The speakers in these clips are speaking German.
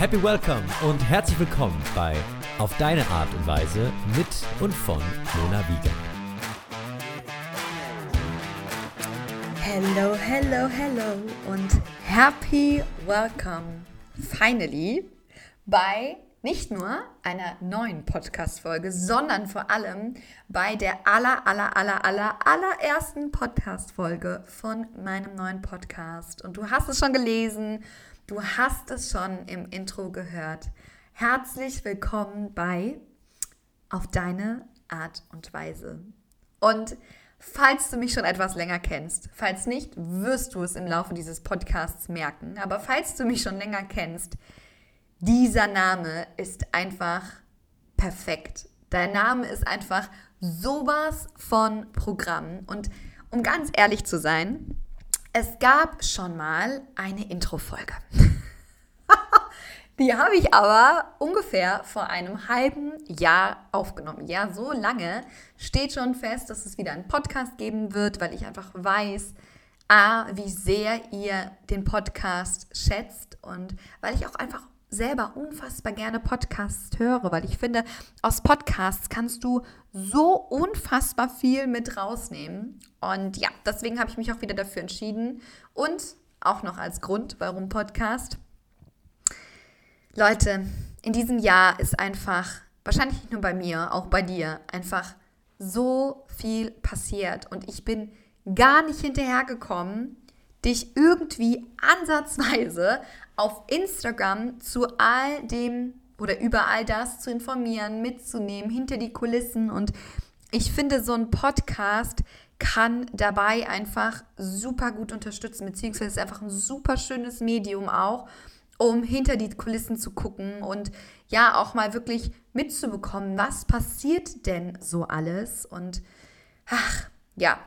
Happy Welcome und herzlich willkommen bei Auf deine Art und Weise mit und von Mona Wiegand. Hello, hello, hello und happy welcome finally bei nicht nur einer neuen Podcast-Folge, sondern vor allem bei der aller, aller, aller, aller, allerersten Podcast-Folge von meinem neuen Podcast. Und du hast es schon gelesen, du hast es schon im Intro gehört. Herzlich willkommen bei Auf deine Art und Weise. Und falls du mich schon etwas länger kennst, falls nicht, wirst du es im Laufe dieses Podcasts merken. Aber falls du mich schon länger kennst, dieser Name ist einfach perfekt. Dein Name ist einfach sowas von Programm. Und um ganz ehrlich zu sein, es gab schon mal eine Intro-Folge. Die habe ich aber ungefähr vor einem halben Jahr aufgenommen. Ja, so lange steht schon fest, dass es wieder einen Podcast geben wird, weil ich einfach weiß, A, wie sehr ihr den Podcast schätzt und weil ich auch einfach selber unfassbar gerne Podcasts höre, weil ich finde, aus Podcasts kannst du so unfassbar viel mit rausnehmen. Und ja, deswegen habe ich mich auch wieder dafür entschieden. Und auch noch als Grund, warum Podcast. Leute, in diesem Jahr ist einfach, wahrscheinlich nicht nur bei mir, auch bei dir, einfach so viel passiert. Und ich bin gar nicht hinterhergekommen, dich irgendwie ansatzweise auf Instagram zu all dem oder über all das zu informieren, mitzunehmen, hinter die Kulissen. Und ich finde, so ein Podcast kann dabei einfach super gut unterstützen, beziehungsweise ist einfach ein super schönes Medium auch, um hinter die Kulissen zu gucken und ja auch mal wirklich mitzubekommen, was passiert denn so alles. Und ach, ja,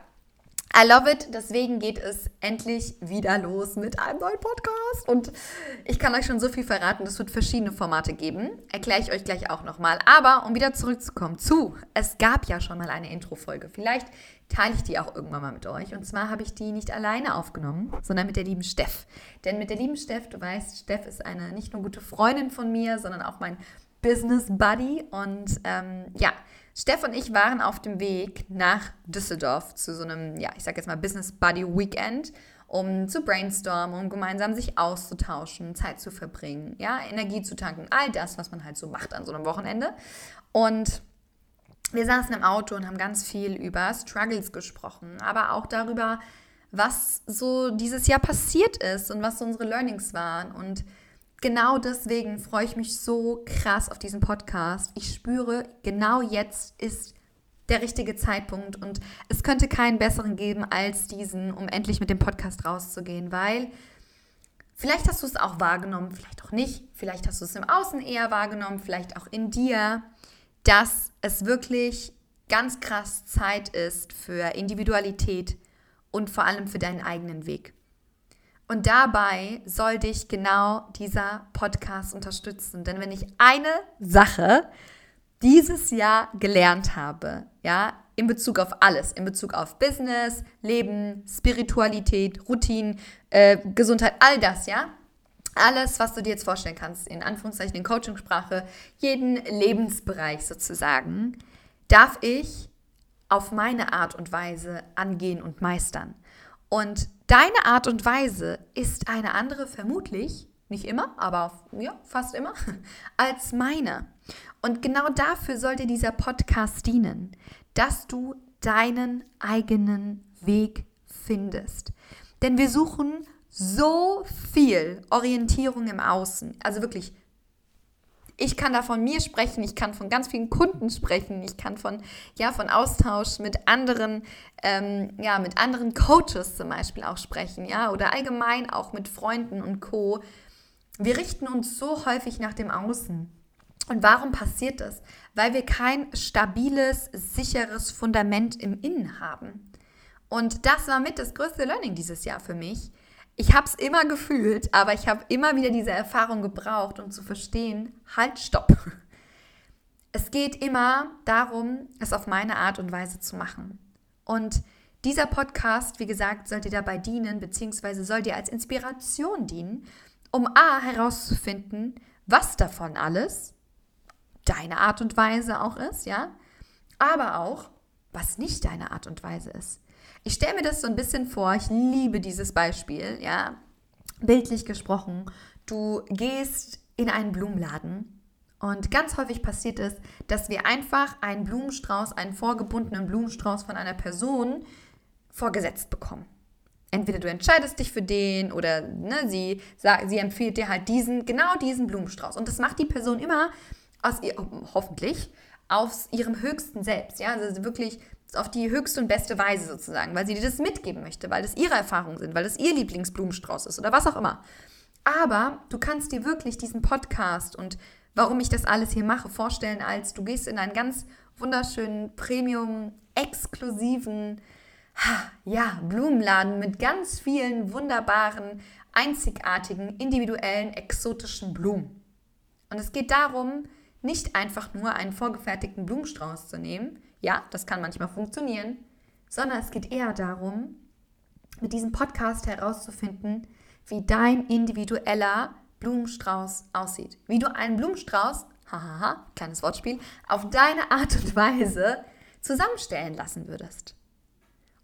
I love it. Deswegen geht es endlich wieder los mit einem neuen Podcast. Und ich kann euch schon so viel verraten. Es wird verschiedene Formate geben. Erkläre ich euch gleich auch nochmal. Aber um wieder zurückzukommen zu, es gab ja schon mal eine Intro-Folge. Vielleicht teile ich die auch irgendwann mal mit euch. Und zwar habe ich die nicht alleine aufgenommen, sondern mit der lieben Steff. Denn mit der lieben Steff, du weißt, Steff ist eine nicht nur gute Freundin von mir, sondern auch mein Business Buddy. Und ähm, ja, Steff und ich waren auf dem Weg nach Düsseldorf zu so einem, ja, ich sag jetzt mal Business Buddy Weekend, um zu brainstormen, um gemeinsam sich auszutauschen, Zeit zu verbringen, ja, Energie zu tanken, all das, was man halt so macht an so einem Wochenende. Und wir saßen im Auto und haben ganz viel über Struggles gesprochen, aber auch darüber, was so dieses Jahr passiert ist und was so unsere Learnings waren und genau deswegen freue ich mich so krass auf diesen Podcast. Ich spüre, genau jetzt ist der richtige Zeitpunkt und es könnte keinen besseren geben als diesen, um endlich mit dem Podcast rauszugehen, weil vielleicht hast du es auch wahrgenommen, vielleicht auch nicht, vielleicht hast du es im Außen eher wahrgenommen, vielleicht auch in dir, dass es wirklich ganz krass Zeit ist für Individualität und vor allem für deinen eigenen Weg. Und dabei soll dich genau dieser Podcast unterstützen. Denn wenn ich eine Sache dieses Jahr gelernt habe, ja, in Bezug auf alles, in Bezug auf Business, Leben, Spiritualität, Routine, äh, Gesundheit, all das, ja, alles, was du dir jetzt vorstellen kannst, in Anführungszeichen in Coachingsprache, jeden Lebensbereich sozusagen, darf ich auf meine Art und Weise angehen und meistern. Und deine Art und Weise ist eine andere, vermutlich, nicht immer, aber ja, fast immer, als meine. Und genau dafür sollte dieser Podcast dienen, dass du deinen eigenen Weg findest. Denn wir suchen so viel Orientierung im Außen, also wirklich ich kann da von mir sprechen, ich kann von ganz vielen Kunden sprechen, ich kann von, ja, von Austausch mit anderen, ähm, ja, mit anderen Coaches zum Beispiel auch sprechen, ja, oder allgemein auch mit Freunden und Co. Wir richten uns so häufig nach dem Außen. Und warum passiert das? Weil wir kein stabiles, sicheres Fundament im Innen haben. Und das war mit das größte Learning dieses Jahr für mich, ich habe es immer gefühlt, aber ich habe immer wieder diese Erfahrung gebraucht, um zu verstehen, halt, stopp. Es geht immer darum, es auf meine Art und Weise zu machen. Und dieser Podcast, wie gesagt, soll dir dabei dienen, beziehungsweise soll dir als Inspiration dienen, um A herauszufinden, was davon alles deine Art und Weise auch ist, ja, aber auch, was nicht deine Art und Weise ist. Ich stelle mir das so ein bisschen vor, ich liebe dieses Beispiel, ja, bildlich gesprochen. Du gehst in einen Blumenladen und ganz häufig passiert es, dass wir einfach einen Blumenstrauß, einen vorgebundenen Blumenstrauß von einer Person vorgesetzt bekommen. Entweder du entscheidest dich für den oder ne, sie, sie empfiehlt dir halt diesen, genau diesen Blumenstrauß. Und das macht die Person immer aus ihr, hoffentlich, aus ihrem höchsten Selbst. Ja, also wirklich auf die höchste und beste Weise sozusagen, weil sie dir das mitgeben möchte, weil das ihre Erfahrungen sind, weil das ihr Lieblingsblumenstrauß ist oder was auch immer. Aber du kannst dir wirklich diesen Podcast und warum ich das alles hier mache, vorstellen, als du gehst in einen ganz wunderschönen, premium, exklusiven, ja, Blumenladen mit ganz vielen wunderbaren, einzigartigen, individuellen, exotischen Blumen. Und es geht darum, nicht einfach nur einen vorgefertigten Blumenstrauß zu nehmen, ja, das kann manchmal funktionieren, sondern es geht eher darum, mit diesem Podcast herauszufinden, wie dein individueller Blumenstrauß aussieht. Wie du einen Blumenstrauß, hahaha, kleines Wortspiel, auf deine Art und Weise zusammenstellen lassen würdest.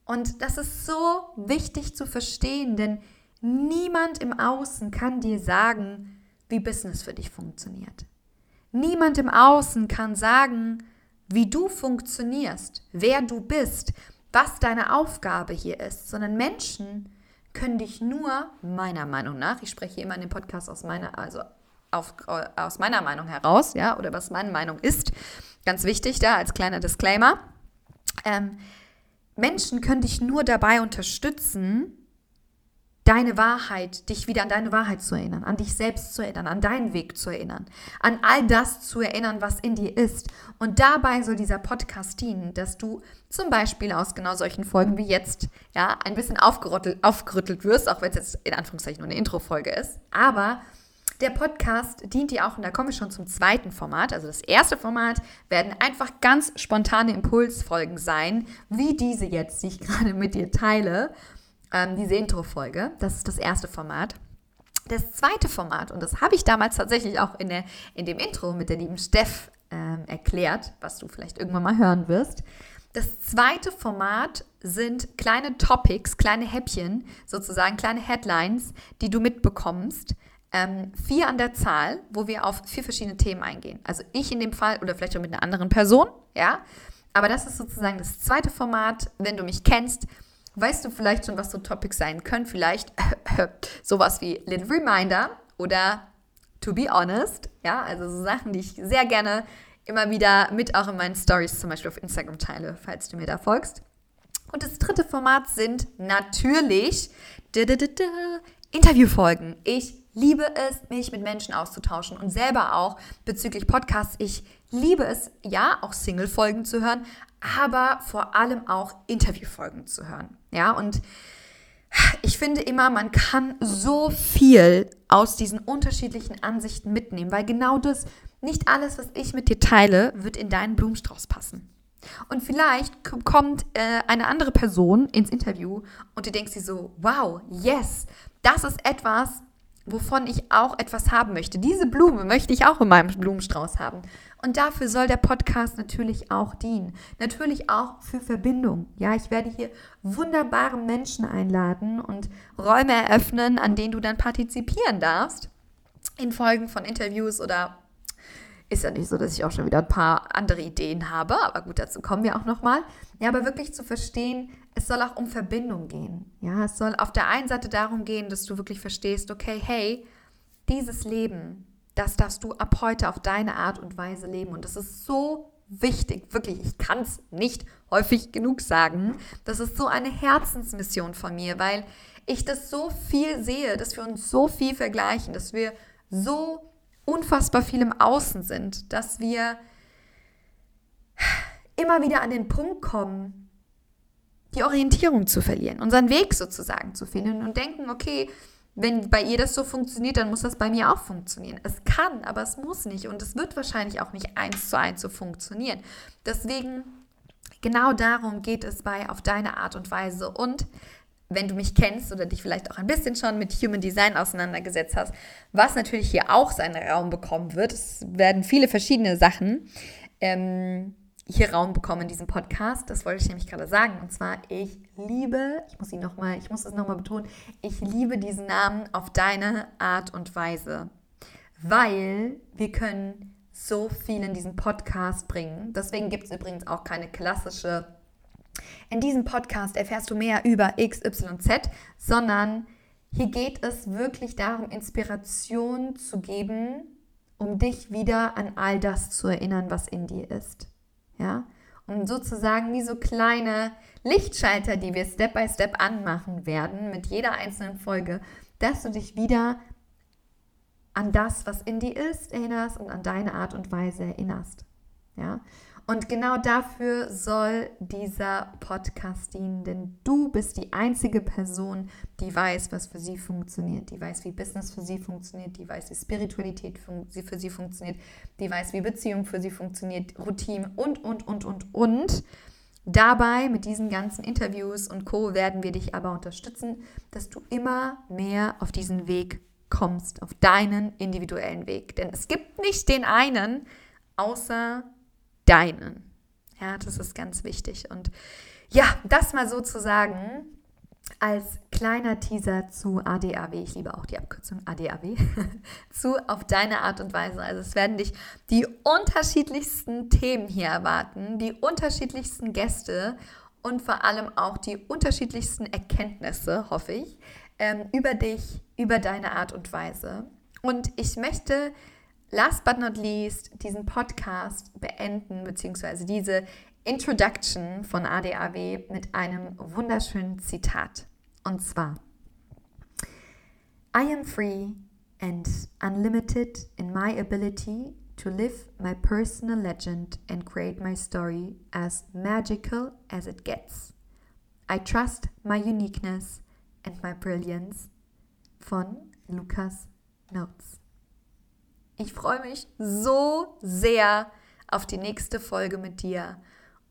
Und das ist so wichtig zu verstehen, denn niemand im Außen kann dir sagen, wie Business für dich funktioniert. Niemand im Außen kann sagen, wie du funktionierst, wer du bist, was deine Aufgabe hier ist, sondern Menschen können dich nur, meiner Meinung nach, ich spreche immer in dem Podcast aus meiner, also auf, aus meiner Meinung heraus, ja, oder was meine Meinung ist, ganz wichtig da als kleiner Disclaimer. Ähm, Menschen können dich nur dabei unterstützen, deine Wahrheit, dich wieder an deine Wahrheit zu erinnern, an dich selbst zu erinnern, an deinen Weg zu erinnern, an all das zu erinnern, was in dir ist. Und dabei soll dieser Podcast dienen, dass du zum Beispiel aus genau solchen Folgen wie jetzt, ja, ein bisschen aufgerüttelt, aufgerüttelt wirst, auch wenn es jetzt in Anführungszeichen nur eine Intro-Folge ist. Aber der Podcast dient dir auch, und da komme ich schon zum zweiten Format. Also das erste Format werden einfach ganz spontane Impulsfolgen sein, wie diese jetzt, die ich gerade mit dir teile ähm, diese Intro-Folge. Das ist das erste Format. Das zweite Format, und das habe ich damals tatsächlich auch in, der, in dem Intro mit der lieben Steff ähm, erklärt, was du vielleicht irgendwann mal hören wirst. Das zweite Format sind kleine Topics, kleine Häppchen, sozusagen kleine Headlines, die du mitbekommst. Ähm, vier an der Zahl, wo wir auf vier verschiedene Themen eingehen. Also ich in dem Fall oder vielleicht auch mit einer anderen Person, ja. Aber das ist sozusagen das zweite Format. Wenn du mich kennst, Weißt du vielleicht schon, was so Topics sein können? Vielleicht sowas wie Little Reminder oder To Be Honest. Ja, also so Sachen, die ich sehr gerne immer wieder mit auch in meinen Stories zum Beispiel auf Instagram teile, falls du mir da folgst. Und das dritte Format sind natürlich Interviewfolgen. Ich liebe es, mich mit Menschen auszutauschen und selber auch bezüglich Podcasts. Ich liebe es, ja, auch Single-Folgen zu hören, aber vor allem auch Interviewfolgen zu hören. Ja, und ich finde immer, man kann so viel aus diesen unterschiedlichen Ansichten mitnehmen, weil genau das, nicht alles, was ich mit dir teile, wird in deinen Blumenstrauß passen. Und vielleicht kommt äh, eine andere Person ins Interview und du denkst dir so, wow, yes, das ist etwas, wovon ich auch etwas haben möchte. Diese Blume möchte ich auch in meinem Blumenstrauß haben. Und dafür soll der Podcast natürlich auch dienen. Natürlich auch für Verbindung. Ja, ich werde hier wunderbare Menschen einladen und Räume eröffnen, an denen du dann partizipieren darfst. In Folgen von Interviews oder ist ja nicht so, dass ich auch schon wieder ein paar andere Ideen habe, aber gut, dazu kommen wir auch nochmal. Ja, aber wirklich zu verstehen, soll auch um Verbindung gehen. Ja, es soll auf der einen Seite darum gehen, dass du wirklich verstehst, okay, hey, dieses Leben, das darfst du ab heute auf deine Art und Weise leben. Und das ist so wichtig, wirklich, ich kann es nicht häufig genug sagen. Das ist so eine Herzensmission von mir, weil ich das so viel sehe, dass wir uns so viel vergleichen, dass wir so unfassbar viel im Außen sind, dass wir immer wieder an den Punkt kommen, die Orientierung zu verlieren, unseren Weg sozusagen zu finden und denken, okay, wenn bei ihr das so funktioniert, dann muss das bei mir auch funktionieren. Es kann, aber es muss nicht und es wird wahrscheinlich auch nicht eins zu eins so funktionieren. Deswegen, genau darum geht es bei auf deine Art und Weise und wenn du mich kennst oder dich vielleicht auch ein bisschen schon mit Human Design auseinandergesetzt hast, was natürlich hier auch seinen Raum bekommen wird. Es werden viele verschiedene Sachen ähm, hier Raum bekommen in diesem Podcast. Das wollte ich nämlich gerade sagen. Und zwar, ich liebe, ich muss ihn noch ich muss es nochmal betonen, ich liebe diesen Namen auf deine Art und Weise. Weil wir können so viel in diesen Podcast bringen. Deswegen gibt es übrigens auch keine klassische, in diesem Podcast erfährst du mehr über XYZ, sondern hier geht es wirklich darum, Inspiration zu geben, um dich wieder an all das zu erinnern, was in dir ist ja, und sozusagen wie so kleine Lichtschalter, die wir Step by Step anmachen werden mit jeder einzelnen Folge, dass du dich wieder an das, was in dir ist, erinnerst und an deine Art und Weise erinnerst. Ja? Und genau dafür soll dieser Podcast dienen, denn du bist die einzige Person, die weiß, was für sie funktioniert, die weiß, wie Business für sie funktioniert, die weiß, wie Spiritualität für sie funktioniert, die weiß, wie Beziehung für sie funktioniert, Routine und, und, und, und, und. Dabei mit diesen ganzen Interviews und Co werden wir dich aber unterstützen, dass du immer mehr auf diesen Weg kommst, auf deinen individuellen Weg. Denn es gibt nicht den einen, außer deinen. Ja, das ist ganz wichtig. Und ja, das mal sozusagen als kleiner Teaser zu ADAW. Ich liebe auch die Abkürzung ADAW. zu auf deine Art und Weise. Also es werden dich die unterschiedlichsten Themen hier erwarten, die unterschiedlichsten Gäste und vor allem auch die unterschiedlichsten Erkenntnisse, hoffe ich, ähm, über dich, über deine Art und Weise. Und ich möchte last but not least diesen Podcast beenden, beziehungsweise diese Introduction von ADAW mit einem wunderschönen Zitat. Und zwar, I am free and unlimited in my ability to live my personal legend and create my story as magical as it gets. I trust my uniqueness and my brilliance von Lukas Notes. Ich freue mich so sehr auf die nächste Folge mit dir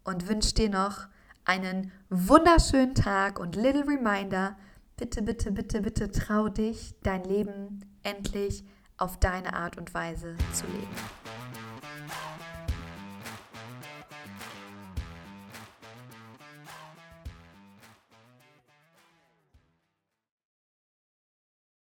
und wünsche dir noch einen wunderschönen Tag und little reminder, bitte, bitte, bitte, bitte trau dich, dein Leben endlich auf deine Art und Weise zu leben.